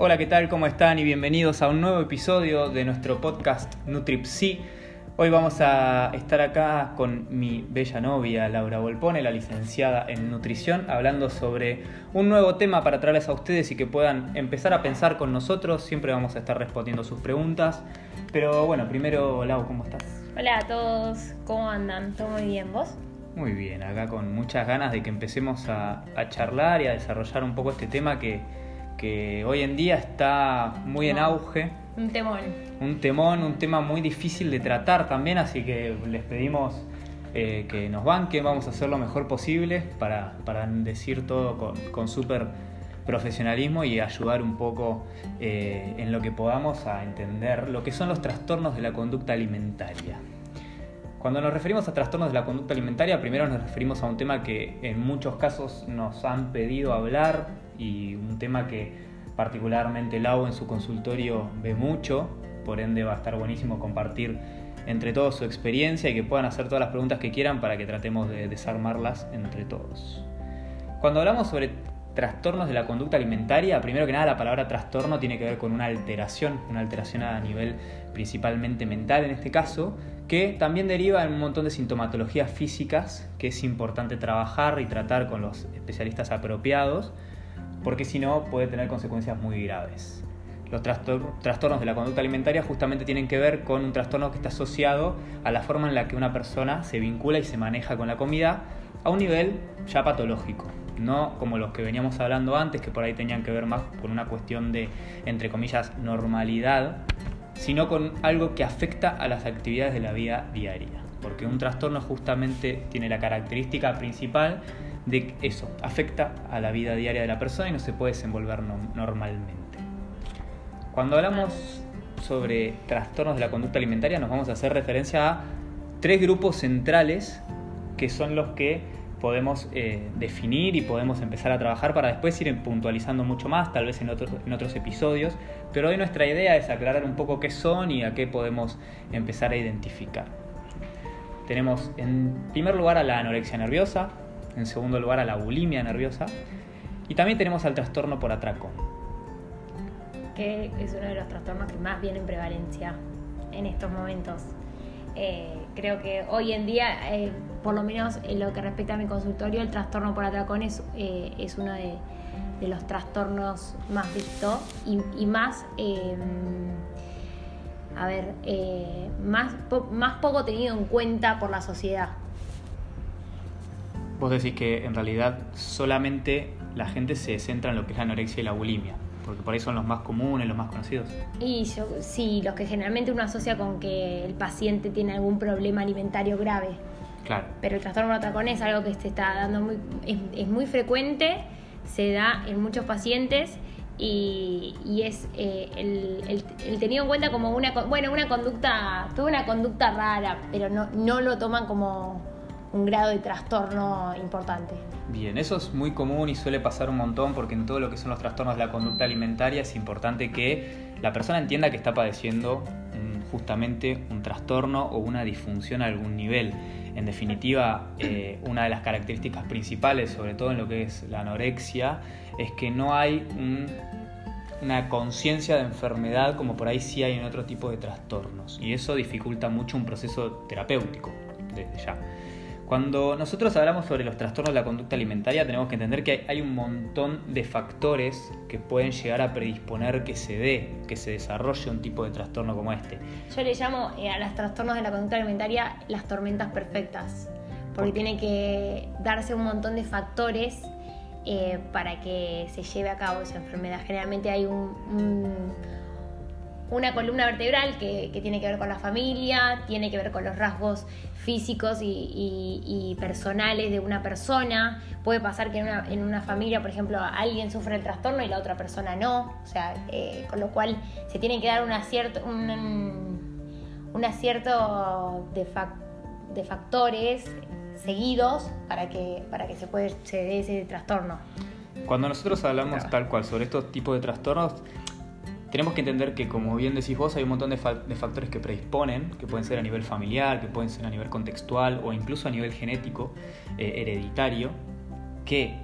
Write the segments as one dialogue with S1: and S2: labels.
S1: Hola, ¿qué tal? ¿Cómo están? Y bienvenidos a un nuevo episodio de nuestro podcast Nutripsy. Hoy vamos a estar acá con mi bella novia Laura Volpone, la licenciada en nutrición, hablando sobre un nuevo tema para traerles a ustedes y que puedan empezar a pensar con nosotros. Siempre vamos a estar respondiendo sus preguntas. Pero bueno, primero, Lau, ¿cómo estás?
S2: Hola a todos, ¿cómo andan? ¿Todo muy bien? ¿Vos?
S1: Muy bien, acá con muchas ganas de que empecemos a, a charlar y a desarrollar un poco este tema que, que hoy en día está muy en auge.
S2: Un temón.
S1: Un temón, un tema muy difícil de tratar también, así que les pedimos eh, que nos banquen, vamos a hacer lo mejor posible para, para decir todo con, con súper profesionalismo y ayudar un poco eh, en lo que podamos a entender lo que son los trastornos de la conducta alimentaria. Cuando nos referimos a trastornos de la conducta alimentaria, primero nos referimos a un tema que en muchos casos nos han pedido hablar y un tema que particularmente Lau en su consultorio ve mucho, por ende va a estar buenísimo compartir entre todos su experiencia y que puedan hacer todas las preguntas que quieran para que tratemos de desarmarlas entre todos. Cuando hablamos sobre trastornos de la conducta alimentaria, primero que nada la palabra trastorno tiene que ver con una alteración, una alteración a nivel principalmente mental en este caso, que también deriva en un montón de sintomatologías físicas que es importante trabajar y tratar con los especialistas apropiados, porque si no puede tener consecuencias muy graves. Los trastornos de la conducta alimentaria justamente tienen que ver con un trastorno que está asociado a la forma en la que una persona se vincula y se maneja con la comida a un nivel ya patológico, no como los que veníamos hablando antes, que por ahí tenían que ver más con una cuestión de, entre comillas, normalidad, sino con algo que afecta a las actividades de la vida diaria. Porque un trastorno justamente tiene la característica principal de eso afecta a la vida diaria de la persona y no se puede desenvolver normalmente. Cuando hablamos sobre trastornos de la conducta alimentaria nos vamos a hacer referencia a tres grupos centrales que son los que podemos eh, definir y podemos empezar a trabajar para después ir puntualizando mucho más, tal vez en, en otros episodios, pero hoy nuestra idea es aclarar un poco qué son y a qué podemos empezar a identificar. Tenemos en primer lugar a la anorexia nerviosa, en segundo lugar a la bulimia nerviosa y también tenemos al trastorno por atraco.
S2: Que es uno de los trastornos que más viene en prevalencia en estos momentos. Eh, creo que hoy en día, eh, por lo menos en lo que respecta a mi consultorio, el trastorno por atracón es, eh, es uno de, los trastornos más vistos y, y más, em, a ver, más, más poco tenido en cuenta por la sociedad.
S1: Vos decís que en realidad solamente la gente se centra en lo que es la anorexia y la bulimia porque por ahí son los más comunes, los más conocidos.
S2: Y yo, sí, los que generalmente uno asocia con que el paciente tiene algún problema alimentario grave.
S1: Claro.
S2: Pero el trastorno atracón es algo que se está dando muy, es, muy frecuente, se da en muchos pacientes y, y es eh, el, el, tenido en cuenta como una, bueno, una conducta, tuvo una conducta rara, pero no, no lo toman como un grado de trastorno importante.
S1: Bien, eso es muy común y suele pasar un montón porque en todo lo que son los trastornos de la conducta alimentaria es importante que la persona entienda que está padeciendo justamente un trastorno o una disfunción a algún nivel. En definitiva, eh, una de las características principales, sobre todo en lo que es la anorexia, es que no hay una conciencia de enfermedad como por ahí sí hay en otro tipo de trastornos. Y eso dificulta mucho un proceso terapéutico desde ya. Cuando nosotros hablamos sobre los trastornos de la conducta alimentaria, tenemos que entender que hay un montón de factores que pueden llegar a predisponer que se dé, que se desarrolle un tipo de trastorno como este.
S2: Yo le llamo eh, a los trastornos de la conducta alimentaria las tormentas perfectas, porque tiene que darse un montón de factores eh, para que se lleve a cabo esa enfermedad. Generalmente hay un, una columna vertebral que, que, tiene que ver con la familia, tiene que ver con los rasgos físicos y, personales de una persona. Puede pasar que en una, familia, por ejemplo, alguien sufre el trastorno y la otra persona no. O sea, eh, con lo cual se tiene que dar un acierto, un, acierto de, de, factores seguidos para que, para que se, puede, se dé ese trastorno.
S1: Cuando nosotros hablamos tal cual sobre estos tipos de trastornos, tenemos que entender que, como bien decís vos, hay un montón de, factores que predisponen, que pueden ser a nivel familiar, que pueden ser a nivel contextual o incluso a nivel genético, eh, hereditario, que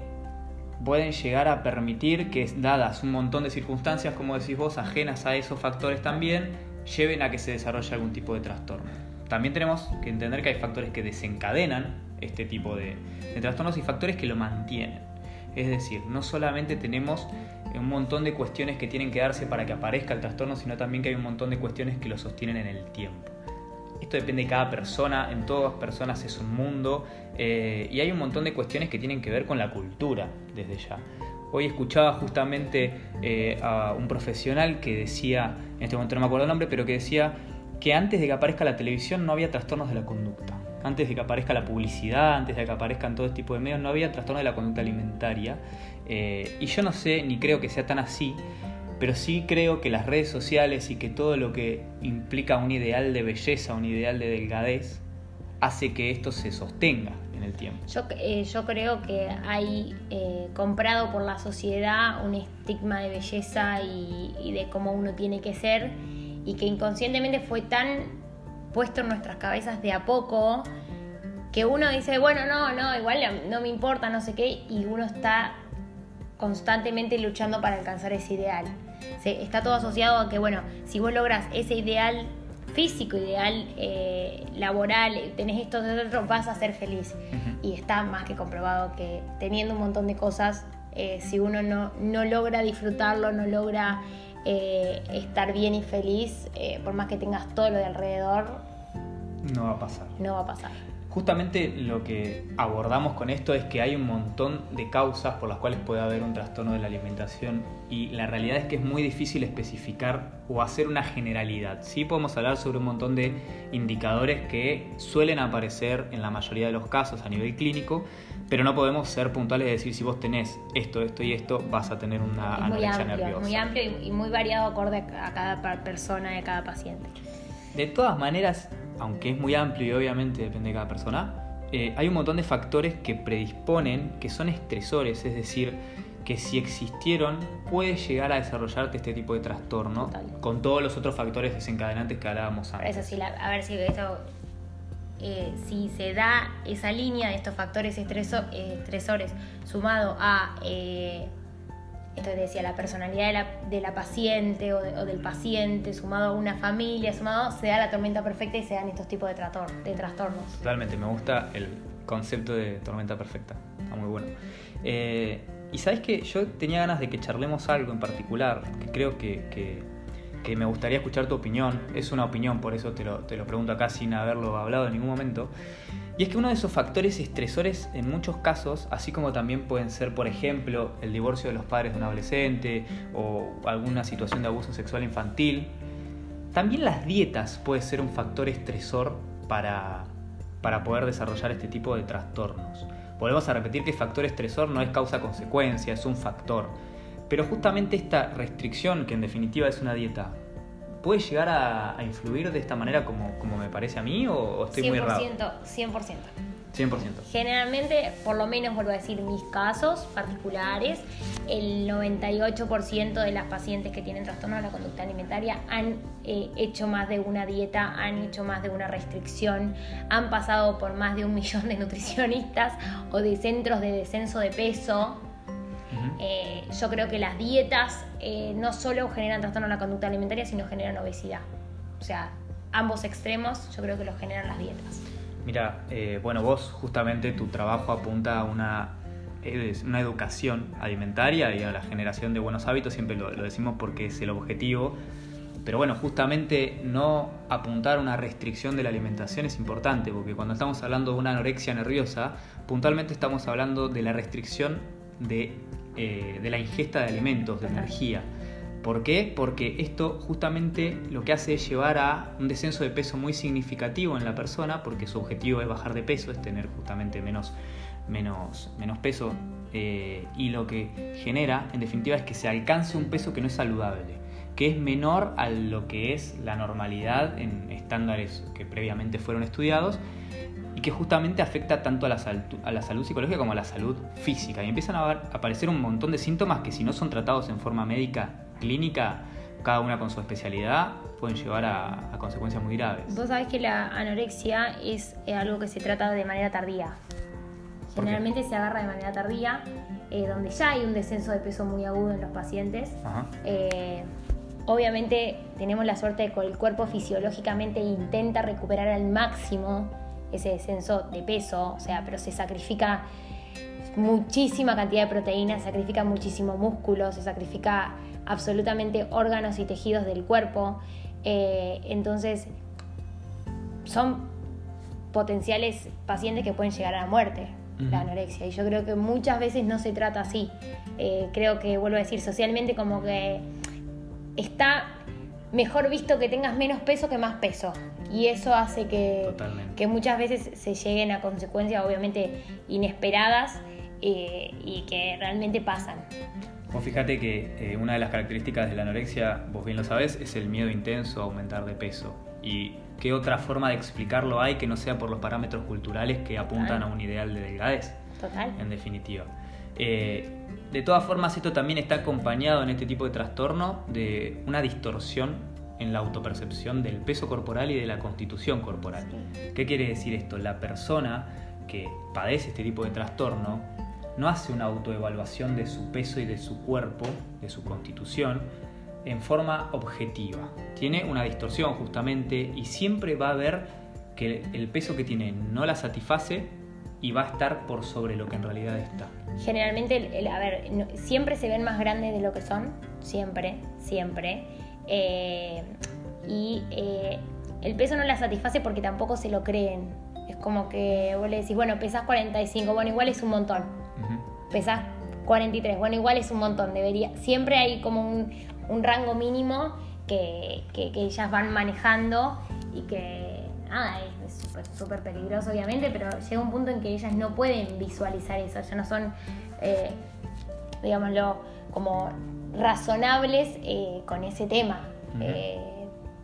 S1: pueden llegar a permitir que, dadas un montón de circunstancias, como decís vos, ajenas a esos factores también, lleven a que se desarrolle algún tipo de trastorno. También tenemos que entender que hay factores que desencadenan este tipo de, trastornos y factores que lo mantienen. Es decir, no solamente tenemos un montón de cuestiones que tienen que darse para que aparezca el trastorno, sino también que hay un montón de cuestiones que lo sostienen en el tiempo. Esto depende de cada persona, en todas personas es un mundo eh, y hay un montón de cuestiones que tienen que ver con la cultura desde ya. Hoy escuchaba justamente eh, a un profesional que decía, en este momento no me acuerdo el nombre, pero que decía que antes de que aparezca la televisión no había trastornos de la conducta. Antes de que aparezca la publicidad, antes de que aparezcan todo este tipo de medios, no había trastornos de la conducta alimentaria. Eh, y yo no sé, ni creo que sea tan así, pero sí creo que las redes sociales y que todo lo que implica un ideal de belleza, un ideal de delgadez, hace que esto se sostenga en el tiempo.
S2: Yo, eh, yo creo que hay eh, comprado por la sociedad un estigma de belleza y, de cómo uno tiene que ser y que inconscientemente fue tan puesto en nuestras cabezas de a poco que uno dice, bueno, no, no, igual no me importa, no sé qué, y uno está constantemente luchando para alcanzar ese ideal. Se, está todo asociado a que, bueno, si vos logras ese ideal físico, ideal eh, laboral, tenés esto de otro, vas a ser feliz. Y está más que comprobado que teniendo un montón de cosas, eh, si uno no, no, logra disfrutarlo, no logra eh, estar bien y feliz, por más que tengas todo lo de alrededor,
S1: no va a pasar.
S2: No va a pasar.
S1: Justamente lo que abordamos con esto es que hay un montón de causas por las cuales puede haber un trastorno de la alimentación y la realidad es que es muy difícil especificar o hacer una generalidad. Sí podemos hablar sobre un montón de indicadores que suelen aparecer en la mayoría de los casos a nivel clínico, pero no podemos ser puntuales y decir si vos tenés esto, esto y esto, vas a tener una anorexia nerviosa.
S2: Es muy amplio y muy variado acorde a cada persona y a cada paciente.
S1: De todas maneras, aunque es muy amplio y obviamente depende de cada persona, eh, hay un montón de factores que predisponen, que son estresores, es decir, que si existieron puede llegar a desarrollarte este tipo de trastorno con todos los otros factores desencadenantes que hablábamos antes.
S2: Eso sí, a ver si eso, eh, si se da esa línea de estos factores estresores sumado a esto decía, la personalidad de la, de la paciente o, del paciente, sumado a una familia, sumado, se da la tormenta perfecta y se dan estos tipos de, de trastornos.
S1: Totalmente, me gusta el concepto de tormenta perfecta, está muy bueno. Eh, y sabes que yo tenía ganas de que charlemos algo en particular, que creo que, que, que, me gustaría escuchar tu opinión, es una opinión, por eso te lo, te lo pregunto acá sin haberlo hablado en ningún momento. Y es que uno de esos factores estresores en muchos casos, así como también pueden ser, por ejemplo, el divorcio de los padres de un adolescente o alguna situación de abuso sexual infantil, también las dietas pueden ser un factor estresor para, para poder desarrollar este tipo de trastornos. Volvemos a repetir que factor estresor no es causa-consecuencia, es un factor. Pero justamente esta restricción, que en definitiva es una dieta, ¿Puede llegar a, influir de esta manera como, como, me parece a mí o, estoy muy raro?
S2: 100%.
S1: 100%.
S2: Generalmente, por lo menos vuelvo a decir mis casos particulares, el 98% de las pacientes que tienen trastorno de la conducta alimentaria han eh, hecho más de una dieta, han hecho más de una restricción, han pasado por más de un millón de nutricionistas o de centros de descenso de peso eh, yo creo que las dietas eh, no solo generan trastorno de la conducta alimentaria, sino generan obesidad. O sea, ambos extremos yo creo que los generan las dietas.
S1: Mira, eh, bueno, vos justamente tu trabajo apunta a una, una educación alimentaria y a la generación de buenos hábitos, siempre lo, lo decimos porque es el objetivo. Pero bueno, justamente no apuntar a una restricción de la alimentación es importante, porque cuando estamos hablando de una anorexia nerviosa, puntualmente estamos hablando de la restricción de eh, de la ingesta de alimentos, de energía. ¿Por qué? Porque esto justamente lo que hace es llevar a un descenso de peso muy significativo en la persona, porque su objetivo es bajar de peso, es tener justamente menos, menos, menos peso, eh, y lo que genera, en definitiva, es que se alcance un peso que no es saludable, que es menor a lo que es la normalidad en estándares que previamente fueron estudiados, que justamente afecta tanto a la, a la salud psicológica como a la salud física. Y empiezan a, aparecer un montón de síntomas que si no son tratados en forma médica, clínica, cada una con su especialidad, pueden llevar a, consecuencias muy graves.
S2: Vos sabés que la anorexia es algo que se trata de manera tardía. Generalmente se agarra de manera tardía, eh, donde ya hay un descenso de peso muy agudo en los pacientes. Eh, obviamente tenemos la suerte de que el cuerpo fisiológicamente intenta recuperar al máximo ese descenso de peso, o sea, pero se sacrifica muchísima cantidad de proteínas, se sacrifica muchísimo músculo, se sacrifica absolutamente órganos y tejidos del cuerpo. Eh, entonces, son potenciales pacientes que pueden llegar a la muerte, la anorexia. Y yo creo que muchas veces no se trata así. Eh, creo que, vuelvo a decir, socialmente como que está mejor visto que tengas menos peso que más peso. Y eso hace que, que muchas veces se lleguen a consecuencias obviamente inesperadas eh, y que realmente pasan.
S1: Vos fíjate que eh, una de las características de la anorexia, vos bien lo sabés, es el miedo intenso a aumentar de peso. ¿Y qué otra forma de explicarlo hay que no sea por los parámetros culturales que apuntan a un ideal de delgadez?
S2: Total.
S1: En definitiva. Eh, de todas formas, esto también está acompañado en este tipo de trastorno de una distorsión en la autopercepción del peso corporal y de la constitución corporal. ¿Qué quiere decir esto? La persona que padece este tipo de trastorno no hace una autoevaluación de su peso y de su cuerpo, de su constitución, en forma objetiva. Tiene una distorsión justamente y siempre va a ver que el peso que tiene no la satisface y va a estar por sobre lo que en realidad está.
S2: Generalmente, a ver, siempre se ven más grandes de lo que son, siempre, siempre. Eh, y eh, el peso no la satisface porque tampoco se lo creen. Es como que vos le decís, bueno, pesas 45, bueno, igual es un montón. Pesas 43, bueno, igual es un montón, debería, siempre hay como un, rango mínimo que, ellas van manejando y que nada, es súper peligroso obviamente, pero llega un punto en que ellas no pueden visualizar eso, ya no son, eh, digámoslo, como razonables eh, con ese tema.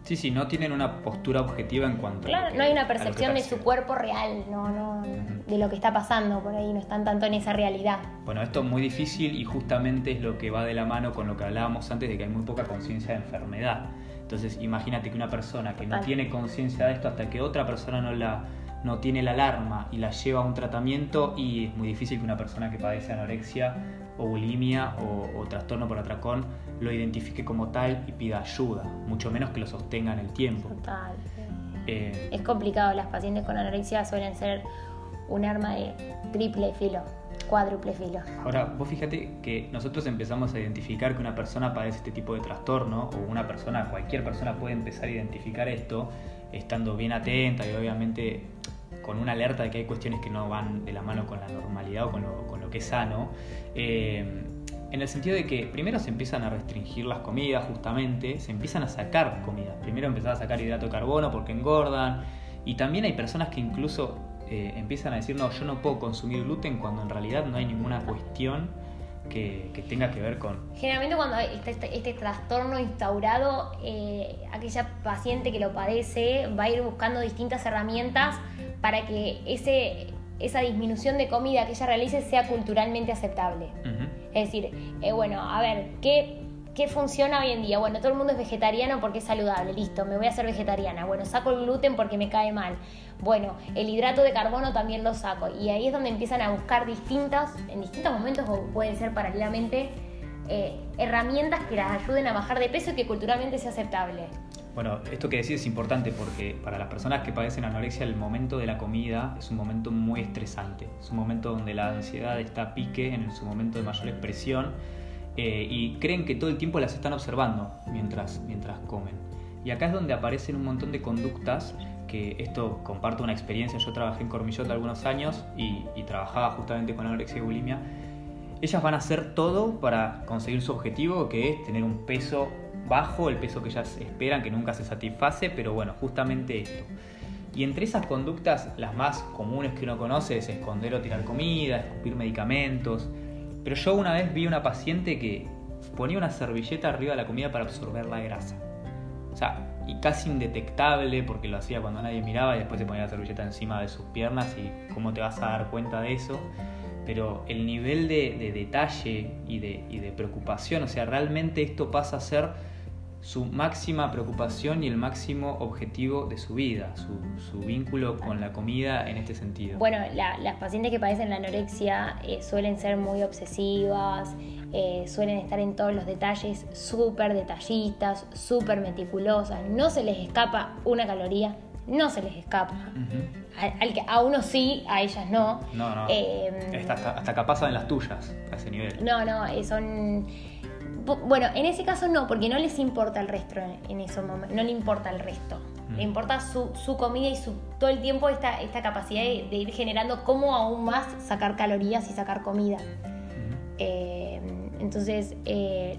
S1: Sí, sí, no tienen una postura objetiva en cuanto
S2: claro,
S1: a.
S2: no hay una percepción de su cuerpo real, no, no, de lo que está pasando por ahí, no están tanto en esa realidad.
S1: Bueno, esto es muy difícil y justamente es lo que va de la mano con lo que hablábamos antes de que hay muy poca conciencia de enfermedad. Entonces, imagínate que una persona que no tiene conciencia de esto hasta que otra persona no la no tiene la alarma y la lleva a un tratamiento y es muy difícil que una persona que padece anorexia o bulimia o, trastorno por atracón lo identifique como tal y pida ayuda, mucho menos que lo sostenga en el tiempo.
S2: Total. Eh, es complicado, las pacientes con anorexia suelen ser un arma de triple filo, cuádruple filo.
S1: Ahora, vos fíjate que nosotros empezamos a identificar que una persona padece este tipo de trastorno, o una persona, cualquier persona puede empezar a identificar esto, estando bien atenta y obviamente con una alerta de que hay cuestiones que no van de la mano con la normalidad o con lo, que es sano. Eh, en el sentido de que primero se empiezan a restringir las comidas, justamente, se empiezan a sacar comidas. Primero empezar a sacar hidrato de carbono porque engordan. Y también hay personas que incluso eh, empiezan a decir, no, yo no puedo consumir gluten cuando en realidad no hay ninguna cuestión que, tenga que ver con...
S2: Generalmente cuando está este, este, trastorno instaurado, eh, aquella paciente que lo padece va a ir buscando distintas herramientas para que ese, esa disminución de comida que ella realice sea culturalmente aceptable. Es decir, eh, bueno, a ver, ¿qué, ¿qué funciona hoy en día? Bueno, todo el mundo es vegetariano porque es saludable, listo, me voy a hacer vegetariana. Bueno, saco el gluten porque me cae mal. Bueno, el hidrato de carbono también lo saco. Y ahí es donde empiezan a buscar distintas, en distintos momentos o pueden ser paralelamente, eh, herramientas que las ayuden a bajar de peso y que culturalmente sea aceptable.
S1: Bueno, esto que decís es importante porque para las personas que padecen anorexia el momento de la comida es un momento muy estresante, es un momento donde la ansiedad está a pique en su momento de mayor expresión eh, y creen que todo el tiempo las están observando mientras, mientras comen. Y acá es donde aparecen un montón de conductas que esto comparto una experiencia, yo trabajé en Cormillot algunos años y, y trabajaba justamente con anorexia y bulimia. Ellas van a hacer todo para conseguir su objetivo que es tener un peso bajo, el peso que ellas esperan, que nunca se satisface, pero bueno, justamente esto. Y entre esas conductas, las más comunes que uno conoce es esconder o tirar comida, escupir medicamentos. Pero yo una vez vi una paciente que ponía una servilleta arriba de la comida para absorber la grasa. O sea, y casi indetectable porque lo hacía cuando nadie miraba y después se ponía la servilleta encima de sus piernas y cómo te vas a dar cuenta de eso. Pero el nivel de, detalle y de, y de preocupación, o sea, realmente esto pasa a ser su máxima preocupación y el máximo objetivo de su vida, su, vínculo con la comida en este sentido.
S2: Bueno, las pacientes que padecen la anorexia eh, suelen ser muy obsesivas, eh, suelen estar en todos los detalles súper detallistas, súper meticulosas, no se les escapa una caloría, no se les escapa. a, a, uno sí, a ellas no.
S1: No, no. Eh, hasta, hasta capaz en las tuyas, a ese nivel.
S2: No, no, son bueno, en ese caso no, porque no les importa el resto en, esos momentos, no le importa el resto. Mm. Le importa su, comida y su, todo el tiempo esta, esta capacidad de, ir generando cómo aún más sacar calorías y sacar comida. Eh, entonces, eh,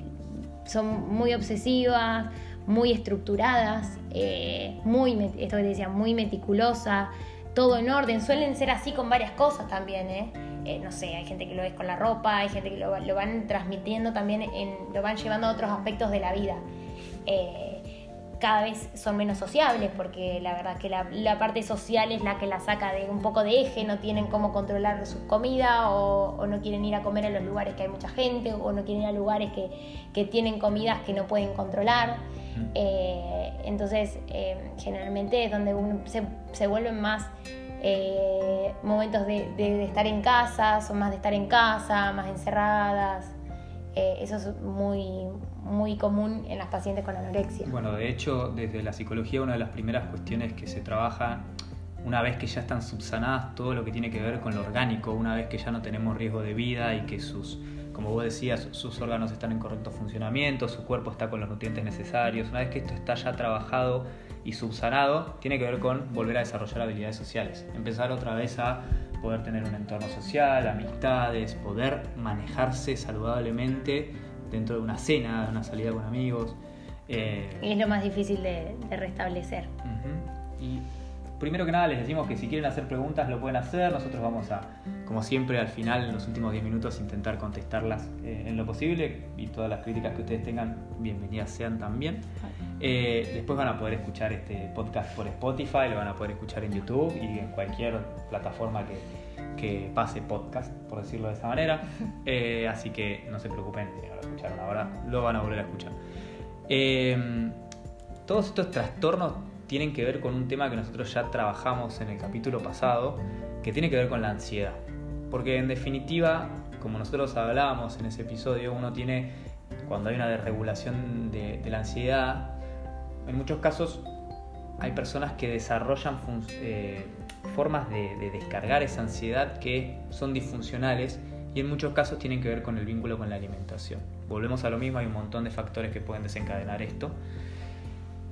S2: son muy obsesivas, muy estructuradas, eh, muy, esto que te decía, muy meticulosas, todo en orden. Suelen ser así con varias cosas también, ¿eh? Eh, no sé, hay gente que lo es con la ropa, hay gente que lo, van transmitiendo también, en, lo van llevando a otros aspectos de la vida. Eh, cada vez son menos sociables porque la verdad que la, parte social es la que la saca de un poco de eje, no tienen cómo controlar su comida o, no quieren ir a comer a los lugares que hay mucha gente o no quieren ir a lugares que, tienen comidas que no pueden controlar. Eh, entonces, generalmente es donde se, se vuelven más eh, momentos de, estar en casa, son más de estar en casa, más encerradas. Eh, eso es muy, muy común en las pacientes con anorexia.
S1: Bueno, de hecho, desde la psicología una de las primeras cuestiones que se trabaja, una vez que ya están subsanadas todo lo que tiene que ver con lo orgánico, una vez que ya no tenemos riesgo de vida y que sus, como vos decías, sus órganos están en correcto funcionamiento, su cuerpo está con los nutrientes necesarios, una vez que esto está ya trabajado y subsanado tiene que ver con volver a desarrollar habilidades sociales, empezar otra vez a poder tener un entorno social, amistades, poder manejarse saludablemente dentro de una cena, de una salida con amigos.
S2: Eh, y es lo más difícil de, restablecer.
S1: Y primero que nada les decimos que si quieren hacer preguntas lo pueden hacer, nosotros vamos a, como siempre, al final, en los últimos 10 minutos, intentar contestarlas eh, en lo posible y todas las críticas que ustedes tengan, bienvenidas sean también. Eh, después van a poder escuchar este podcast por Spotify, lo van a poder escuchar en YouTube y en cualquier plataforma que, pase podcast, por decirlo de esa manera. Eh, así que no se preocupen si no lo escucharon ahora, lo van a volver a escuchar. todos estos trastornos tienen que ver con un tema que nosotros ya trabajamos en el capítulo pasado, que tiene que ver con la ansiedad. Porque en definitiva, como nosotros hablábamos en ese episodio, uno tiene, cuando hay una desregulación de, la ansiedad, en muchos casos hay personas que desarrollan eh, formas de, de, descargar esa ansiedad que son disfuncionales y en muchos casos tienen que ver con el vínculo con la alimentación. Volvemos a lo mismo, hay un montón de factores que pueden desencadenar esto,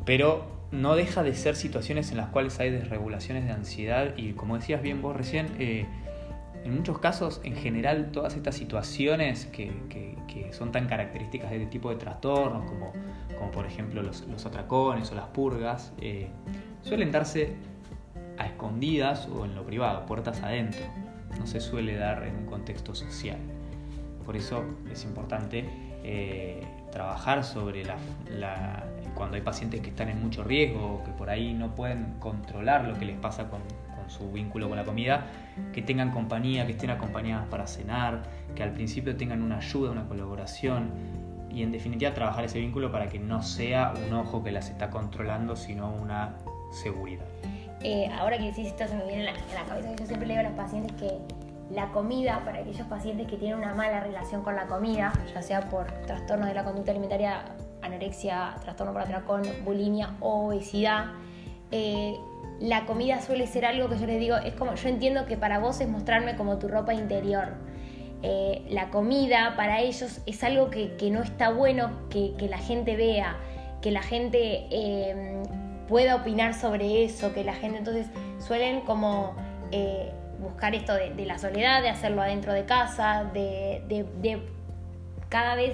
S1: pero no deja de ser situaciones en las cuales hay desregulaciones de ansiedad y como decías bien vos recién, eh, en muchos casos, en general, todas estas situaciones que, son tan características de este tipo de trastornos, como, como por ejemplo los, atracones o las purgas, eh, suelen darse a escondidas o en lo privado, puertas adentro. No se suele dar en un contexto social. Por eso es importante eh, trabajar sobre la, cuando hay pacientes que están en mucho riesgo, que por ahí no pueden controlar lo que les pasa con, su vínculo con la comida, que tengan compañía, que estén acompañadas para cenar, que al principio tengan una ayuda, una colaboración y en definitiva trabajar ese vínculo para que no sea un ojo que las está controlando, sino una seguridad.
S2: Eh, ahora que decís esto se me viene en la, cabeza que yo siempre le digo a los pacientes que la comida para aquellos pacientes que tienen una mala relación con la comida, ya sea por trastorno de la conducta alimentaria, anorexia, trastorno por atracón, bulimia o obesidad, eh, la comida suele ser algo que yo les digo, es como, yo entiendo que para vos es mostrarme como tu ropa interior. Eh, la comida para ellos es algo que, no está bueno que, la gente vea, que la gente eh, pueda opinar sobre eso, que la gente entonces suelen como buscar esto de, la soledad, de hacerlo adentro de casa, de, cada vez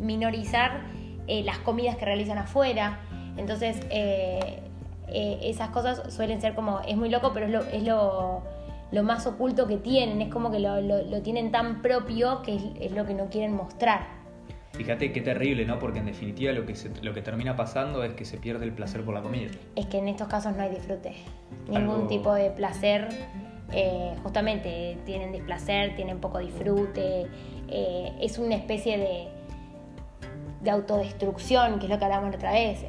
S2: minorizar eh, las comidas que realizan afuera. Entonces, eh, eh, esas cosas suelen ser como, es muy loco, pero es lo, es lo, más oculto que tienen, es como que lo, tienen tan propio que es, lo que no quieren mostrar.
S1: Fíjate qué terrible, ¿no? Porque en definitiva lo que, lo que termina pasando es que se pierde el placer por la comida.
S2: Es que en estos casos no hay disfrute, ningún tipo de placer eh, justamente tienen displacer, tienen poco disfrute, eh, es una especie de, de autodestrucción, que es lo que hablamos la otra vez,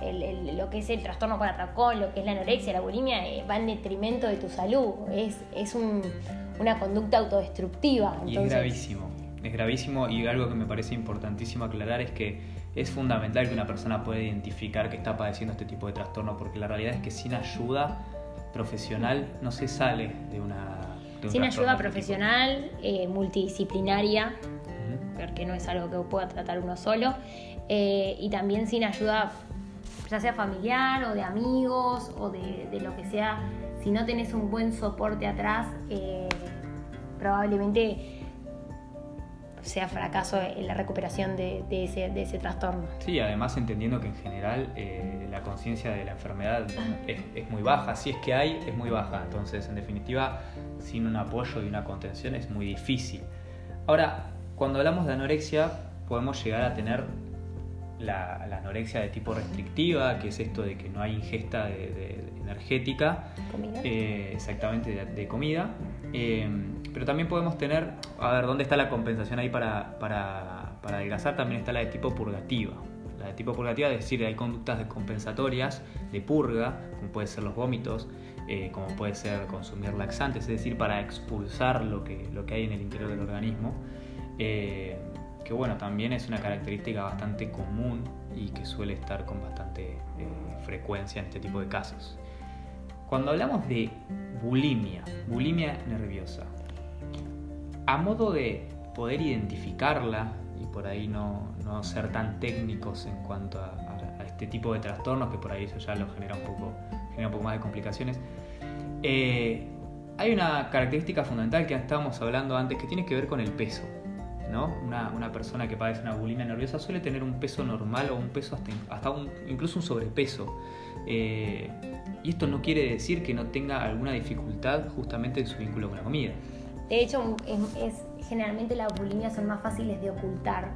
S2: lo que es el trastorno por atracón, lo que es la anorexia, la bulimia, eh, va en detrimento de tu salud. Es, es una conducta autodestructiva.
S1: Y es gravísimo, es gravísimo y algo que me parece importantísimo aclarar es que es fundamental que una persona pueda identificar que está padeciendo este tipo de trastorno, porque la realidad es que sin ayuda profesional no se sale de una...
S2: sin ayuda este profesional, eh, multidisciplinaria, porque no es algo que pueda tratar uno solo, eh, y también sin ayuda, ya sea familiar o de amigos o de, lo que sea, si no tenés un buen soporte atrás, eh, probablemente sea fracaso en la recuperación de, ese, trastorno.
S1: Sí, además entendiendo que en general eh, la conciencia de la enfermedad es, muy baja, si es que hay, es muy baja, entonces en definitiva sin un apoyo y una contención es muy difícil. Ahora, cuando hablamos de anorexia podemos llegar a tener la, anorexia de tipo restrictiva, que es esto de que no hay ingesta de, energética,
S2: eh,
S1: exactamente de, comida. Eh, pero también podemos tener, a ver, ¿dónde está la compensación ahí para, para, para adelgazar? También está la de tipo purgativa. La de tipo purgativa es decir, hay conductas compensatorias de purga, como pueden ser los vómitos, eh, como puede ser consumir laxantes, es decir, para expulsar lo que, lo que hay en el interior del organismo que bueno, también es una característica bastante común y que suele estar con bastante eh, frecuencia en este tipo de casos. Cuando hablamos de bulimia, bulimia nerviosa, a modo de poder identificarla y por ahí no, ser tan técnicos en cuanto a, este tipo de trastornos, que por ahí eso ya lo genera un poco, genera un poco más de complicaciones, eh, hay una característica fundamental que estábamos hablando antes que tiene que ver con el peso. Una, persona que padece una bulimia nerviosa suele tener un peso normal o un peso hasta, un, incluso un sobrepeso. Eh, y esto no quiere decir que no tenga alguna dificultad justamente en su vínculo con la comida.
S2: De hecho, es, generalmente las bulimias son más fáciles de ocultar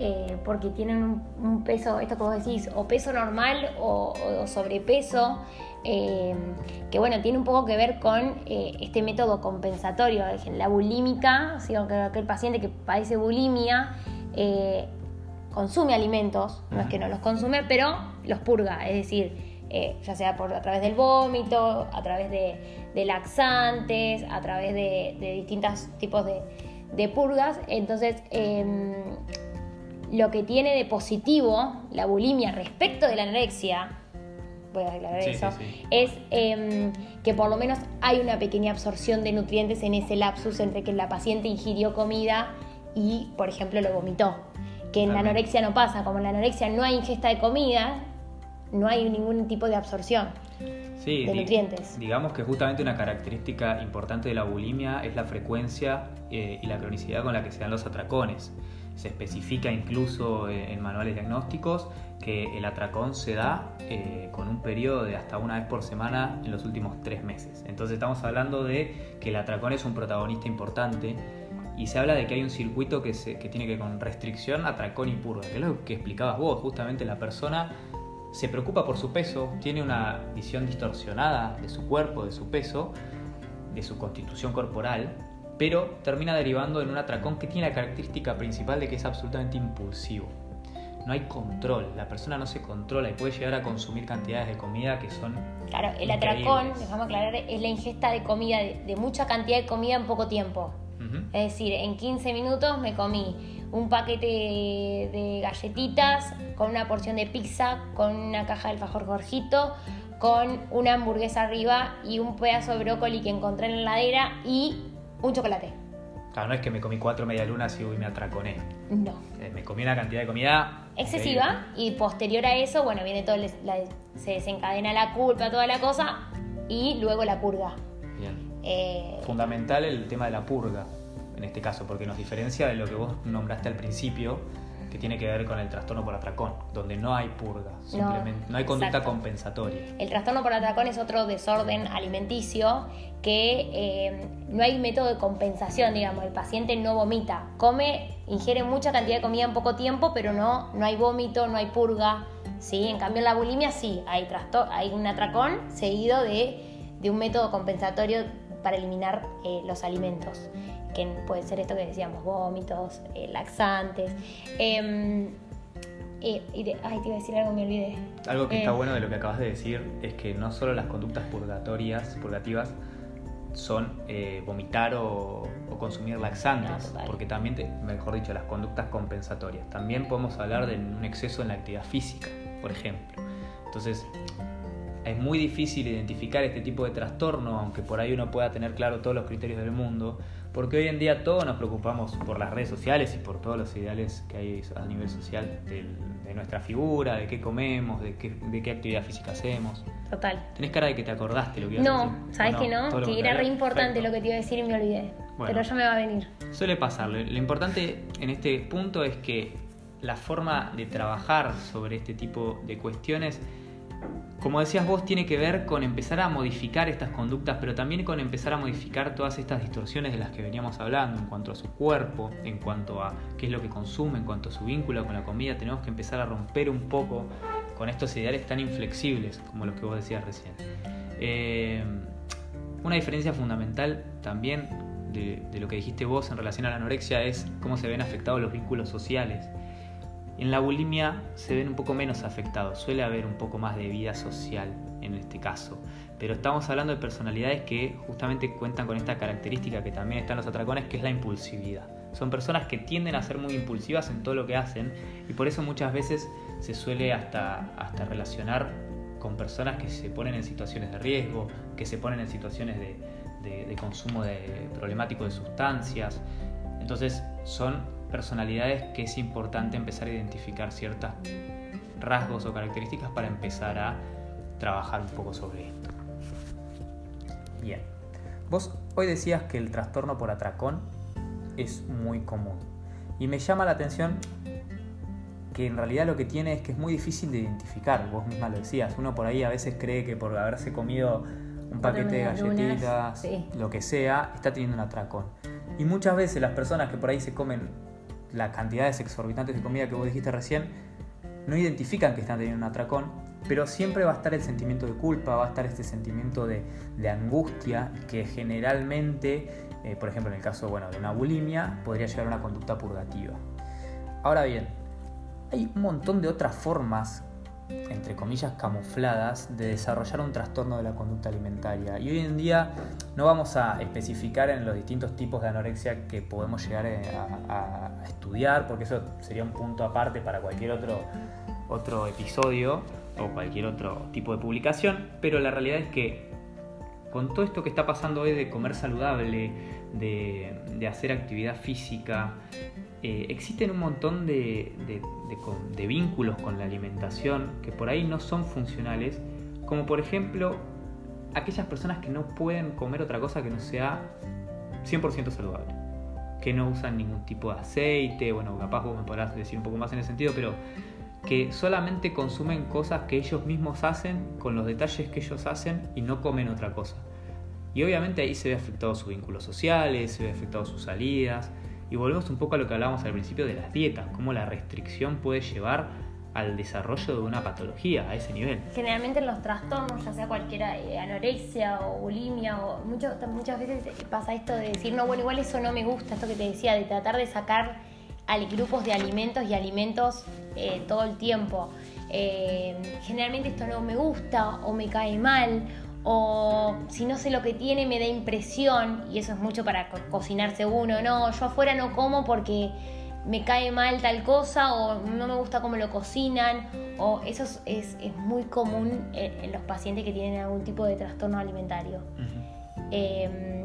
S2: eh, porque tienen un, peso, esto que vos decís, o peso normal o, sobrepeso, eh, que bueno, tiene un poco que ver con eh, este método compensatorio. La bulímica, que el paciente que padece bulimia consume alimentos, no es que no los consume, pero los purga, es decir, ya sea por, a través del vómito, a través de, laxantes, a través de, distintos tipos de, de purgas. Entonces, em, lo que tiene de positivo la bulimia respecto de la anorexia, voy a aclarar eso, es em, que por lo menos hay una pequeña absorción de nutrientes en ese lapsus entre que la paciente ingirió comida y, por ejemplo, lo vomitó. Que en la anorexia no pasa, como en la anorexia no hay ingesta de comida, no hay ningún tipo de absorción. de nutrientes.
S1: Digamos que justamente una característica importante de la bulimia es la frecuencia eh, y la cronicidad con la que se dan los atracones. Se especifica incluso en manuales diagnósticos que el atracón se da eh, con un periodo de hasta una vez por semana en los últimos tres meses. Entonces estamos hablando de que el atracón es un protagonista importante y se habla de que hay un circuito que, tiene que ver con restricción, atracón y purga, que es lo que explicabas vos, justamente la persona se preocupa por su peso, tiene una visión distorsionada de su cuerpo, de su peso, de su constitución corporal, pero termina derivando en un atracón que tiene la característica principal de que es absolutamente impulsivo. No hay control, la persona no se controla y puede llegar a consumir cantidades de comida que son.
S2: Claro, el atracón, dejamos aclarar, es la ingesta de comida, de, mucha cantidad de comida en poco tiempo. Es decir, en 15 minutos me comí un paquete de galletitas con una porción de pizza, con una caja de alfajor Jorgito, con una hamburguesa arriba y un pedazo de brócoli que encontré en la heladera y un chocolate.
S1: Claro, no es que me comí cuatro medialunas y me atraconé.
S2: No.
S1: Eh, me comí una cantidad de comida
S2: excesiva y posterior a eso, bueno, viene todo, se desencadena la culpa, toda la cosa y luego la purga.
S1: Bien. Eh, Fundamental el tema de la purga en este caso, porque nos diferencia de lo que vos nombraste al principio, que tiene que ver con el trastorno por atracón, donde no hay purga, simplemente no, hay conducta compensatoria.
S2: El trastorno por atracón es otro desorden alimenticio que eh, no hay método de compensación, digamos, el paciente no vomita, come, ingiere mucha cantidad de comida en poco tiempo, pero no, no hay vómito, no hay purga, ¿sí? En cambio en la bulimia sí, hay, hay un atracón seguido de, un método compensatorio para eliminar eh, los alimentos que puede ser esto que decíamos, vómitos, eh, laxantes. Em, Eh, y de- ay, te iba a decir algo, me olvidé.
S1: Algo que
S2: Eh,
S1: está bueno de lo que acabas de decir es que no solo las conductas purgatorias, purgativas, son eh, vomitar o, o consumir laxantes,
S2: No, total.
S1: porque también, te- mejor dicho, las conductas compensatorias. También podemos hablar de un exceso en la actividad física, por ejemplo. Entonces, es muy difícil identificar este tipo de trastorno, aunque por ahí uno pueda tener claro todos los criterios del mundo, porque hoy en día todos nos preocupamos por las redes sociales y por todos los ideales que hay a nivel social del- de nuestra figura, de qué comemos, de qué, de qué actividad física hacemos.
S2: Total.
S1: Tenés cara de que te acordaste lo que ibas a
S2: No,
S1: decir.
S2: ¿sabes
S1: ¿O
S2: que no? Que era re importante lo que te iba a decir y me olvidé.
S1: Bueno.
S2: Pero ya me va a venir.
S1: Suele pasar. Lo, lo importante en este punto es que la forma de trabajar sobre este tipo de cuestiones, como decías vos, tiene que ver con empezar a modificar estas conductas, pero también con empezar a modificar todas estas distorsiones de las que veníamos hablando en cuanto a su cuerpo, en cuanto a qué es lo que consume, en cuanto a su vínculo con la comida. Tenemos que empezar a romper un poco con estos ideales tan inflexibles como los que vos decías recién. Eh, una diferencia fundamental también de, de lo que dijiste vos en relación a la anorexia es cómo se ven afectados los vínculos sociales. En la bulimia se ven un poco menos afectados, suele haber un poco más de vida social en este caso, pero estamos hablando de personalidades que justamente cuentan con esta característica que también está en los atracones, que es la impulsividad. Son personas que tienden a ser muy impulsivas en todo lo que hacen y por eso muchas veces se suele hasta, hasta relacionar con personas que se ponen en situaciones de riesgo, que se ponen en situaciones de, consumo de, problemático de sustancias. Entonces son personalidades que es importante empezar a identificar ciertos rasgos o características para empezar a trabajar un poco sobre esto. Bien. Vos hoy decías que el trastorno por atracón es muy común. Y me llama la atención que en realidad lo que tiene es que es muy difícil de identificar. Vos misma lo decías. Uno por ahí a veces cree que por haberse comido un paquete de galletitas,
S2: sí.
S1: lo que sea, está teniendo un atracón. Y muchas veces las personas que por ahí se comen las cantidades exorbitantes de comida que vos dijiste recién, no identifican que están teniendo un atracón, pero siempre va a estar el sentimiento de culpa, va a estar este sentimiento de, de angustia que generalmente, eh, por ejemplo en el caso bueno, de una bulimia, podría llevar a una conducta purgativa. Ahora bien, hay un montón de otras formas, entre comillas, camufladas de desarrollar un trastorno de la conducta alimentaria. Y hoy en día no vamos a especificar en los distintos tipos de anorexia que podemos llegar eh, a, estudiar, porque eso sería un punto aparte para cualquier otro, otro episodio o cualquier otro tipo de publicación. Pero la realidad es que con todo esto que está pasando hoy de comer saludable, de hacer actividad física, eh, existen un montón de, vínculos con la alimentación que por ahí no son funcionales, como por ejemplo aquellas personas que no pueden comer otra cosa que no sea 100% saludable, que no usan ningún tipo de aceite, bueno, capaz vos me podrás decir un poco más en ese sentido, pero que solamente consumen cosas que ellos mismos hacen, con los detalles que ellos hacen y no comen otra cosa. Y obviamente ahí se ve afectado sus vínculos sociales, se ve afectado sus salidas. Y volvemos un poco a lo que hablábamos al principio de las dietas, cómo la restricción puede llevar al desarrollo de una patología a ese nivel.
S2: Generalmente en los trastornos, ya sea cualquiera, eh, anorexia o bulimia, o mucho- muchas veces pasa esto de decir, no, bueno, igual eso no me gusta, esto que te decía, de tratar de sacar al- grupos de alimentos y alimentos eh, todo el tiempo. Eh, generalmente esto no me gusta o me cae mal o si no sé lo que tiene me da impresión y eso es mucho para co- cocinarse uno, no, yo afuera no como porque me cae mal tal cosa o no me gusta cómo lo cocinan o eso es, es- es muy común en, en los pacientes que tienen algún tipo de trastorno alimentario. Eh,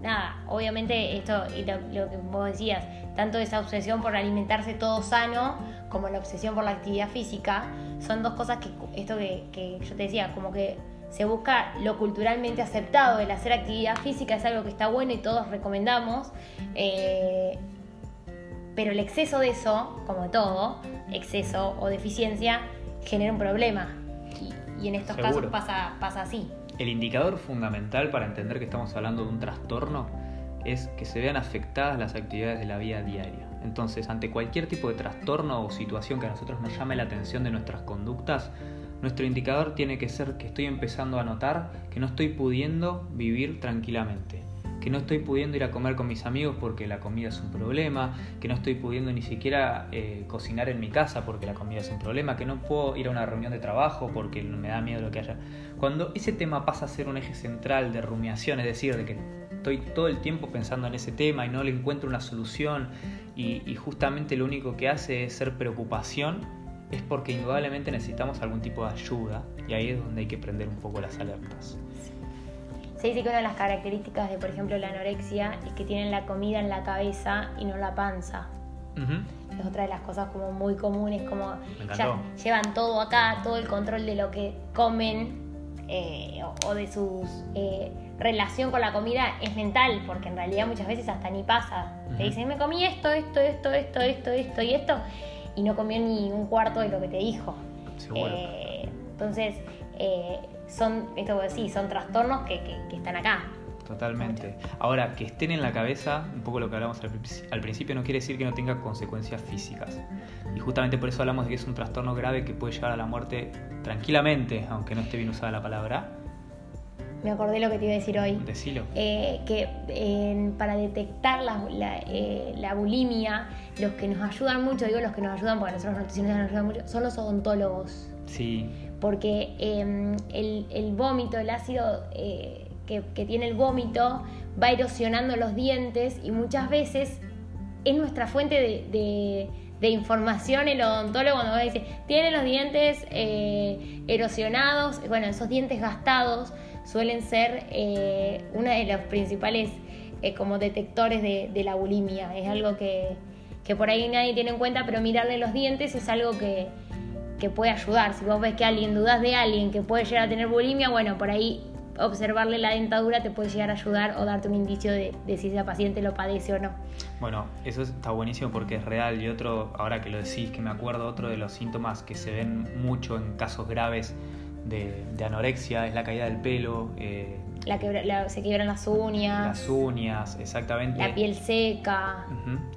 S2: nada, obviamente esto y lo, lo que vos decías, tanto esa obsesión por alimentarse todo sano como la obsesión por la actividad física, son dos cosas que esto que, que yo te decía, como que se busca lo culturalmente aceptado, el hacer actividad física es algo que está bueno y todos recomendamos, eh, pero el exceso de eso, como todo, exceso o deficiencia, genera un problema. Y, y en estos
S1: Seguro.
S2: casos pasa, pasa así.
S1: El indicador fundamental para entender que estamos hablando de un trastorno es que se vean afectadas las actividades de la vida diaria. Entonces, ante cualquier tipo de trastorno o situación que a nosotros nos llame la atención de nuestras conductas, nuestro indicador tiene que ser que estoy empezando a notar que no estoy pudiendo vivir tranquilamente, que no estoy pudiendo ir a comer con mis amigos porque la comida es un problema, que no estoy pudiendo ni siquiera eh, cocinar en mi casa porque la comida es un problema, que no puedo ir a una reunión de trabajo porque me da miedo lo que haya. Cuando ese tema pasa a ser un eje central de rumiación, es decir, de que estoy todo el tiempo pensando en ese tema y no le encuentro una solución y, y justamente lo único que hace es ser preocupación, es porque indudablemente necesitamos algún tipo de ayuda y ahí es donde hay que prender un poco las alertas.
S2: Se dice que una de las características de, por ejemplo, la anorexia es que tienen la comida en la cabeza y no la panza. Es otra de las cosas como muy comunes, como ya llevan todo acá, todo el control de lo que comen eh, o, de su eh, relación con la comida es mental, porque en realidad muchas veces hasta ni pasa. Te dicen, me comí esto, esto, esto, esto, esto, esto y esto, y no comió ni un cuarto de lo que te dijo. Eh, entonces, son, esto sí, son trastornos que, están acá.
S1: Totalmente. Ahora, que estén en la cabeza, un poco lo que hablamos al, principio, no quiere decir que no tenga consecuencias físicas. Y justamente por eso hablamos de que es un trastorno grave que puede llevar a la muerte tranquilamente, aunque no esté bien usada la palabra.
S2: Me acordé lo que te iba a decir hoy.
S1: Decilo.
S2: Eh, que para detectar eh, la, bulimia, los que nos ayudan mucho, digo los que nos ayudan porque a nosotros los nos ayudan mucho, son los odontólogos.
S1: Sí
S2: porque em, el, vómito, el ácido eh, que, tiene el vómito va erosionando los dientes y muchas veces es nuestra fuente de, información el odontólogo cuando decir, tiene los dientes eh, erosionados, bueno, esos dientes gastados suelen ser eh, uno de los principales como detectores de, la bulimia, es algo que, que por ahí nadie tiene en cuenta, pero mirarle los dientes es algo que, que puede ayudar. Si vos ves que alguien, dudas de alguien que puede llegar a tener bulimia, bueno, por ahí observarle la dentadura te puede llegar a ayudar o darte un indicio de, si ese paciente lo padece o no.
S1: Bueno, eso está buenísimo porque es real y otro, ahora que lo decís, que me acuerdo, otro de los síntomas que se ven mucho en casos graves de, anorexia es la caída del pelo.
S2: Eh, la se quiebran las uñas.
S1: Las uñas, exactamente.
S2: La piel seca.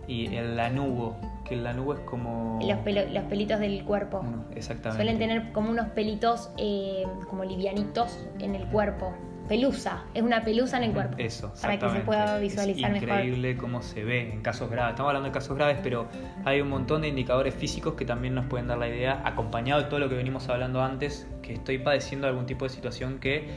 S1: Y el lanugo, que el lanugo es como...
S2: Los, los pelitos del cuerpo.
S1: exactamente.
S2: Suelen tener como unos pelitos eh, como livianitos en el cuerpo. Pelusa, es una pelusa en el cuerpo.
S1: Eso,
S2: Para que se pueda visualizar
S1: es increíble cómo se ve en casos graves. Estamos hablando de casos graves, pero hay un montón de indicadores físicos que también nos pueden dar la idea, acompañado de todo lo que venimos hablando antes, que estoy padeciendo algún tipo de situación que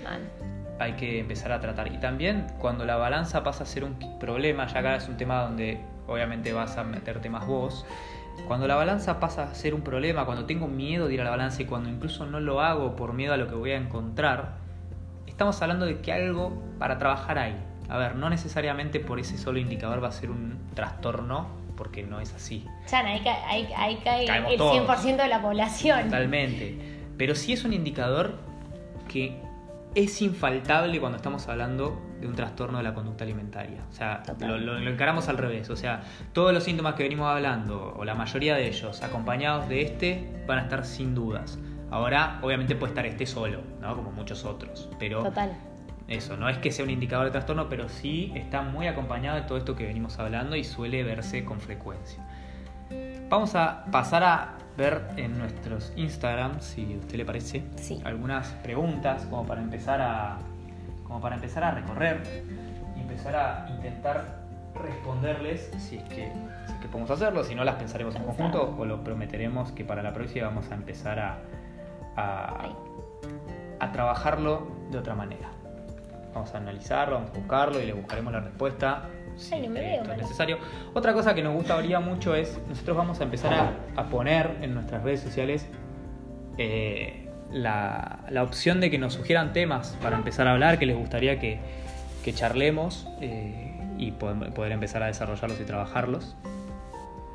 S1: hay que empezar a tratar. Y también cuando la balanza pasa a ser un problema, ya acá es un tema donde obviamente vas a meterte más vos. Cuando la balanza pasa a ser un problema, cuando tengo miedo de ir a la balanza y cuando incluso no lo hago por miedo a lo que voy a encontrar, estamos hablando de que algo para trabajar hay. A ver, no necesariamente por ese solo indicador va a ser un trastorno, porque no es así.
S2: Chan, ahí, cae el 100% de la población.
S1: Totalmente. Pero sí es un indicador que es infaltable cuando estamos hablando de un trastorno de la conducta alimentaria. O sea, lo, encaramos al revés. O sea, todos los síntomas que venimos hablando, o la mayoría de ellos, acompañados de este, van a estar sin dudas. Ahora, obviamente puede estar este solo, ¿no? Como muchos otros. Pero
S2: Total.
S1: eso, no es que sea un indicador de trastorno, pero sí está muy acompañado de todo esto que venimos hablando y suele verse con frecuencia. Vamos a pasar a ver en nuestros Instagram, si a usted le parece, algunas preguntas como para empezar a como para empezar a recorrer y empezar a intentar responderles si es que, si es que podemos hacerlo, si no las pensaremos en conjunto o lo prometeremos que para la próxima vamos a empezar a, a, a trabajarlo de otra manera. Vamos a analizarlo, vamos a buscarlo y le buscaremos la respuesta
S2: si esto
S1: es necesario. Otra cosa que nos gustaría mucho es, nosotros vamos a empezar a, poner en nuestras redes sociales eh, la, opción de que nos sugieran temas para empezar a hablar, que les gustaría que, charlemos eh, y poder, empezar a desarrollarlos y trabajarlos.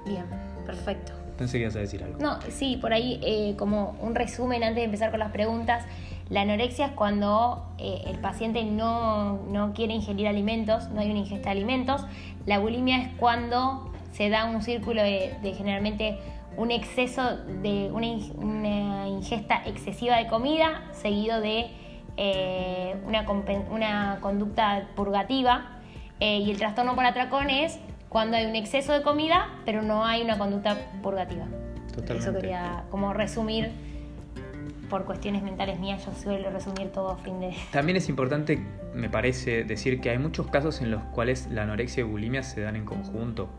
S2: Bien, perfecto.
S1: Pensé que ibas a decir algo.
S2: No, sí, por ahí eh, como un resumen antes de empezar con las preguntas. La anorexia es cuando eh, el paciente no, quiere ingerir alimentos, no hay una ingesta de alimentos. La bulimia es cuando se da un círculo de, generalmente un exceso de una, ingesta excesiva de comida seguido de eh, una, conducta purgativa. Y el trastorno por atracón es cuando hay un exceso de comida, pero no hay una conducta purgativa.
S1: Totalmente.
S2: Eso quería como resumir por cuestiones mentales mías yo suelo resumir todo a fin de...
S1: También es importante, me parece, decir que hay muchos casos en los cuales la anorexia y bulimia se dan en conjunto.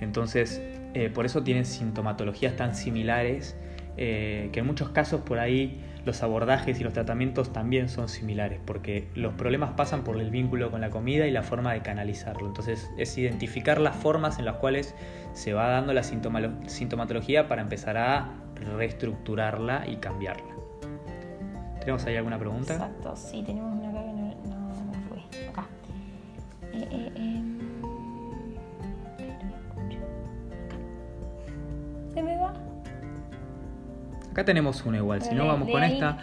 S1: Entonces, eh, por eso tienen sintomatologías tan similares, eh, que en muchos casos por ahí los abordajes y los tratamientos también son similares, porque los problemas pasan por el vínculo con la comida y la forma de canalizarlo. Entonces es identificar las formas en las cuales se va dando la sintomatología para empezar a reestructurarla y cambiarla. ¿Tenemos ahí alguna pregunta?
S2: Exacto, sí, tenemos una que no, no, fue. Acá. Eh, eh, em. Se me va.
S1: Acá tenemos una igual, si no vamos con esta.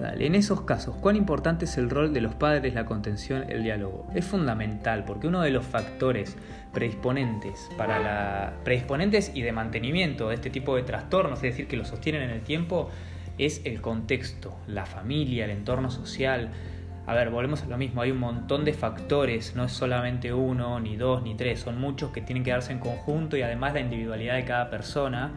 S1: Dale, en esos casos, ¿cuán importante es el rol de los padres, la contención, el diálogo? Es fundamental porque uno de los factores predisponentes para la predisponentes y de mantenimiento de este tipo de trastornos, es decir, que lo sostienen en el tiempo, es el contexto, la familia, el entorno social. A ver, volvemos a lo mismo, hay un montón de factores, no es solamente uno, ni dos, ni tres, son muchos que tienen que darse en conjunto y además la individualidad de cada persona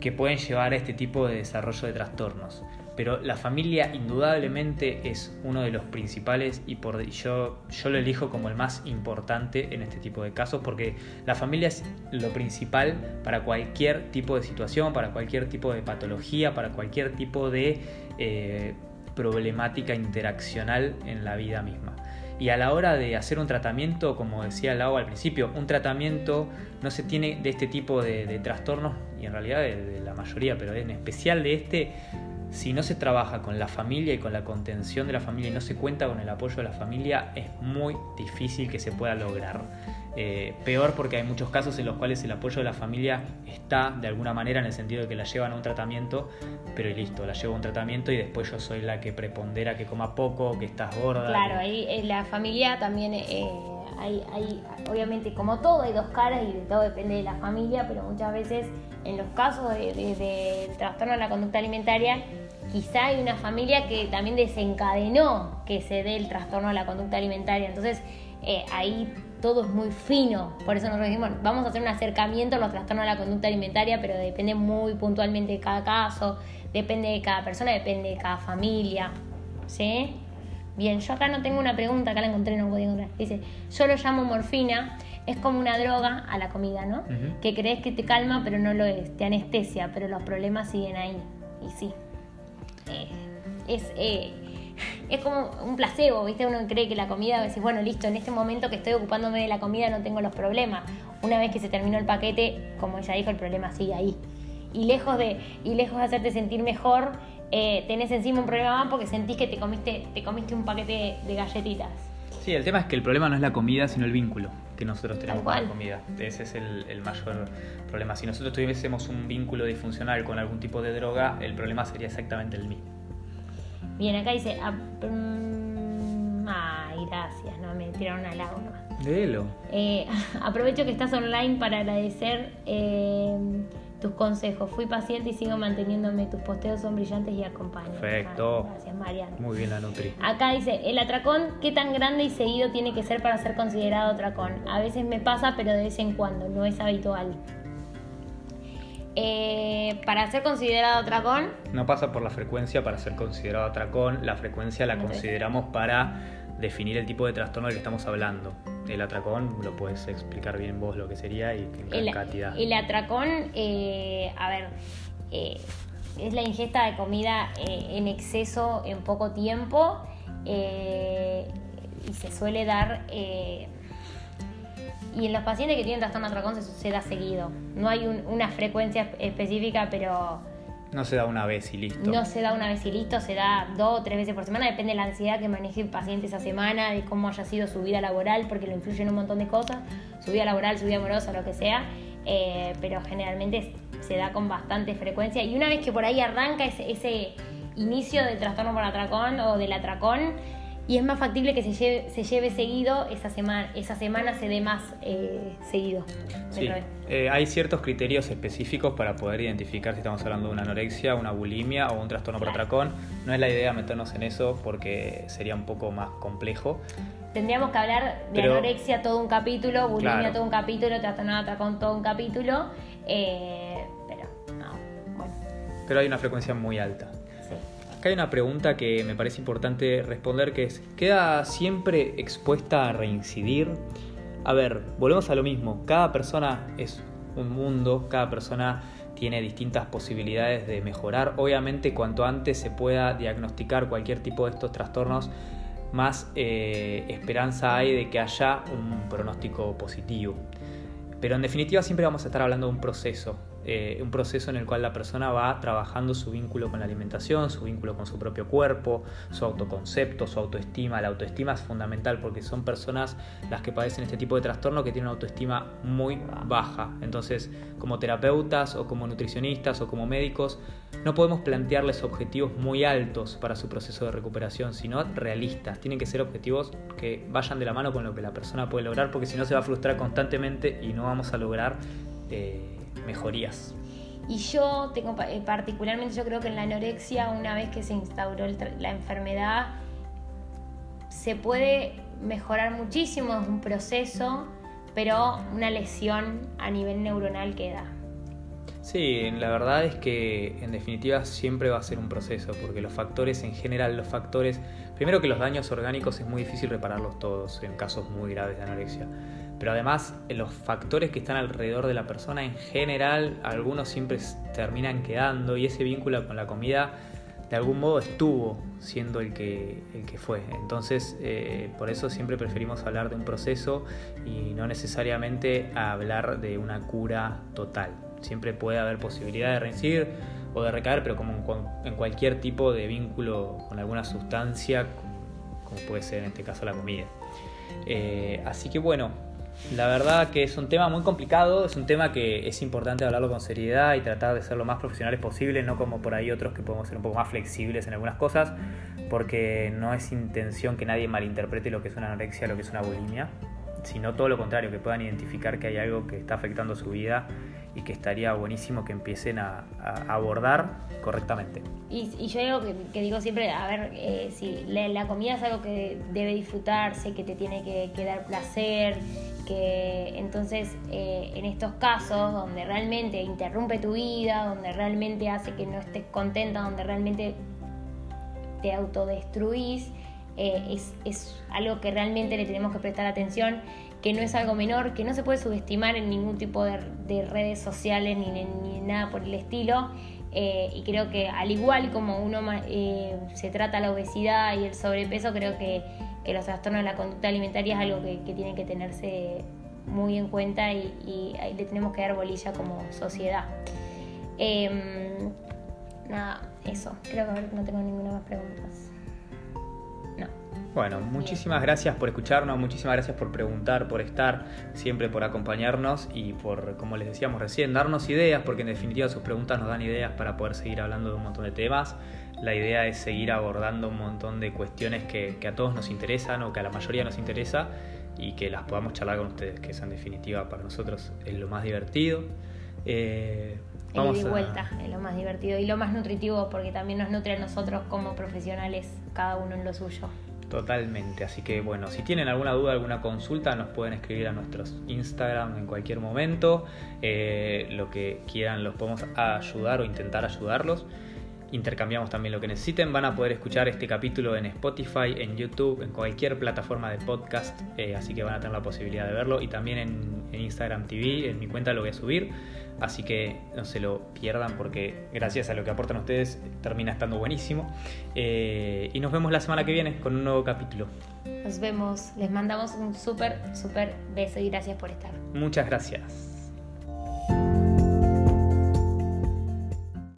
S1: que pueden llevar a este tipo de desarrollo de trastornos. Pero la familia indudablemente es uno de los principales y por, yo, yo lo elijo como el más importante en este tipo de casos porque la familia es lo principal para cualquier tipo de situación, para cualquier tipo de patología, para cualquier tipo de eh, problemática interaccional en la vida misma. Y a la hora de hacer un tratamiento, como decía Lau al principio, un tratamiento no se tiene de este tipo de, trastornos, y en realidad de, la mayoría, pero en especial de este, si no se trabaja con la familia y con la contención de la familia y no se cuenta con el apoyo de la familia, es muy difícil que se pueda lograr. Eh, peor porque hay muchos casos en los cuales el apoyo de la familia está de alguna manera en el sentido de que la llevan a un tratamiento, pero y listo, la llevo a un tratamiento y después yo soy la que prepondera que coma poco, que estás gorda.
S2: Claro, ahí eh, la familia también, eh, hay, obviamente como todo, hay dos caras y de todo depende de la familia, pero muchas veces en los casos de trastorno de la conducta alimentaria, quizá hay una familia que también desencadenó que se dé el trastorno de la conducta alimentaria, entonces ahí todo es muy fino. Por eso nos dijimos, vamos a hacer un acercamiento a los trastornos de la conducta alimentaria, pero depende muy puntualmente de cada caso, depende de cada persona, depende de cada familia. ¿Sí? Bien, yo acá no tengo una pregunta, acá la encontré, no puedo encontrar. Dice, yo lo llamo morfina, es como una droga a la comida, ¿no? Que crees que te calma, pero no lo es, te anestesia, pero los problemas siguen ahí. Y sí. Eh, es. Eh, es como un placebo, ¿viste? Uno cree que la comida, decís, bueno, listo, en este momento que estoy ocupándome de la comida no tengo los problemas. Una vez que se terminó el paquete, como ella dijo, el problema sigue ahí. Y lejos de, y lejos de hacerte sentir mejor, eh, tenés encima un problema más porque sentís que te comiste, te comiste un paquete de galletitas.
S1: Sí, el tema es que el problema no es la comida, sino el vínculo que nosotros tenemos con la comida. Ese es el, el, mayor problema. Si nosotros tuviésemos un vínculo disfuncional con algún tipo de droga, el problema sería exactamente el mismo.
S2: Bien, acá dice. Ay, gracias, no me tiraron al agua nomás.
S1: Léelo.
S2: Eh, aprovecho que estás online para agradecer eh, tus consejos. Fui paciente y sigo manteniéndome. Tus posteos son brillantes y acompañan.
S1: Perfecto.
S2: Ah, gracias, Mariana.
S1: Muy bien la nutri.
S2: Acá dice, el atracón, ¿qué tan grande y seguido tiene que ser para ser considerado atracón? A veces me pasa, pero de vez en cuando, no es habitual. Eh, para ser considerado atracón.
S1: No pasa por la frecuencia para ser considerado atracón. La frecuencia la consideramos para definir el tipo de trastorno del que estamos hablando. El atracón, lo puedes explicar bien vos lo que sería y en
S2: el,
S1: cantidad.
S2: El atracón, eh, a ver, eh, es la ingesta de comida en exceso en poco tiempo y se suele dar y en los pacientes que tienen trastorno atracón se, da seguido. No hay una frecuencia específica, pero...
S1: No se da una vez y listo.
S2: No se da una vez y listo, se da dos o tres veces por semana. Depende de la ansiedad que maneje el paciente esa semana, de cómo haya sido su vida laboral, porque lo influye en un montón de cosas. Su vida laboral, su vida amorosa, lo que sea. Eh, pero generalmente se da con bastante frecuencia. Y una vez que por ahí arranca ese, ese inicio del trastorno por atracón o del atracón, y es más factible que se lleve, se lleve seguido, esa semana, esa semana se dé más eh, seguido.
S1: Sí. Eh, hay ciertos criterios específicos para poder identificar si estamos hablando de una anorexia, una bulimia o un trastorno por atracón. No es la idea meternos en eso porque sería un poco más complejo.
S2: Tendríamos que hablar de anorexia todo un capítulo, bulimia todo un capítulo, trastorno de atracón todo un capítulo, eh, pero no, bueno.
S1: Pero hay una frecuencia muy alta. Acá hay una pregunta que me parece importante responder que es, ¿queda siempre expuesta a reincidir? A ver, volvemos a lo mismo, cada persona es un mundo, cada persona tiene distintas posibilidades de mejorar. Obviamente cuanto antes se pueda diagnosticar cualquier tipo de estos trastornos, más eh, esperanza hay de que haya un pronóstico positivo. Pero en definitiva siempre vamos a estar hablando de un proceso, eh, un proceso en el cual la persona va trabajando su vínculo con la alimentación, su vínculo con su propio cuerpo, su autoconcepto, su autoestima. La autoestima es fundamental porque son personas las que padecen este tipo de trastorno que tienen una autoestima muy baja. Entonces, como terapeutas o como nutricionistas o como médicos, no podemos plantearles objetivos muy altos para su proceso de recuperación, sino realistas. Tienen que ser objetivos que vayan de la mano con lo que la persona puede lograr, porque si no se va a frustrar constantemente y no vamos a lograr eh, mejorías.
S2: Y yo tengo eh, particularmente, yo creo que en la anorexia, una vez que se instauró la enfermedad, se puede mejorar muchísimo, es un proceso, pero una lesión a nivel neuronal queda.
S1: Sí, la verdad es que en definitiva siempre va a ser un proceso, porque los factores en general, los factores, primero que los daños orgánicos es muy difícil repararlos todos en casos muy graves de anorexia, pero además los factores que están alrededor de la persona en general, algunos siempre terminan quedando y ese vínculo con la comida de algún modo estuvo siendo el que, el que fue. Entonces, eh, por eso siempre preferimos hablar de un proceso y no necesariamente hablar de una cura total. Siempre puede haber posibilidad de reincidir o de recaer, pero como en cualquier tipo de vínculo con alguna sustancia, como puede ser en este caso la comida. Eh, así que bueno, la verdad que es un tema muy complicado, es un tema que es importante hablarlo con seriedad y tratar de ser lo más profesionales posible, no como por ahí otros que podemos ser un poco más flexibles en algunas cosas, porque no es intención que nadie malinterprete lo que es una anorexia, lo que es una bulimia, sino todo lo contrario, que puedan identificar que hay algo que está afectando su vida y que estaría buenísimo que empiecen a, abordar correctamente.
S2: Y, yo algo que, digo siempre, a ver, eh, si la, comida es algo que debe disfrutarse, que te tiene que, dar placer, que entonces eh, en estos casos donde realmente interrumpe tu vida, donde realmente hace que no estés contenta, donde realmente te autodestruís, eh, es, es algo que realmente le tenemos que prestar atención que no es algo menor, que no se puede subestimar en ningún tipo de, redes sociales ni, ni, nada por el estilo. Eh, y creo que al igual como uno se trata la obesidad y el sobrepeso, creo que, los trastornos de la conducta alimentaria es algo que, tiene que tenerse muy en cuenta y, le tenemos que dar bolilla como sociedad. Em, nada, eso. Creo que no tengo ninguna más preguntas.
S1: Bueno, muchísimas gracias por escucharnos, muchísimas gracias por preguntar, por estar, siempre por acompañarnos y por, como les decíamos recién, darnos ideas, porque en definitiva sus preguntas nos dan ideas para poder seguir hablando de un montón de temas. La idea es seguir abordando un montón de cuestiones que, a todos nos interesan o que a la mayoría nos interesa y que las podamos charlar con ustedes, que eso en definitiva para nosotros es lo más divertido.
S2: Eh, vamos y vuelta es lo más divertido y lo más nutritivo porque también nos nutre a nosotros como profesionales, cada uno en lo suyo.
S1: Totalmente, así que bueno, si tienen alguna duda, alguna consulta, nos pueden escribir a nuestros Instagram en cualquier momento. Eh, lo que quieran los podemos ayudar o intentar ayudarlos. Intercambiamos también lo que necesiten. Van a poder escuchar este capítulo en Spotify, en YouTube, en cualquier plataforma de podcast. Eh, así que van a tener la posibilidad de verlo. Y también en, en Instagram TV, en mi cuenta lo voy a subir. Así que no se lo pierdan porque gracias a lo que aportan ustedes termina estando buenísimo. Eh, y nos vemos la semana que viene con un nuevo capítulo.
S2: Nos vemos. Les mandamos un súper, súper beso y gracias por estar.
S1: Muchas gracias.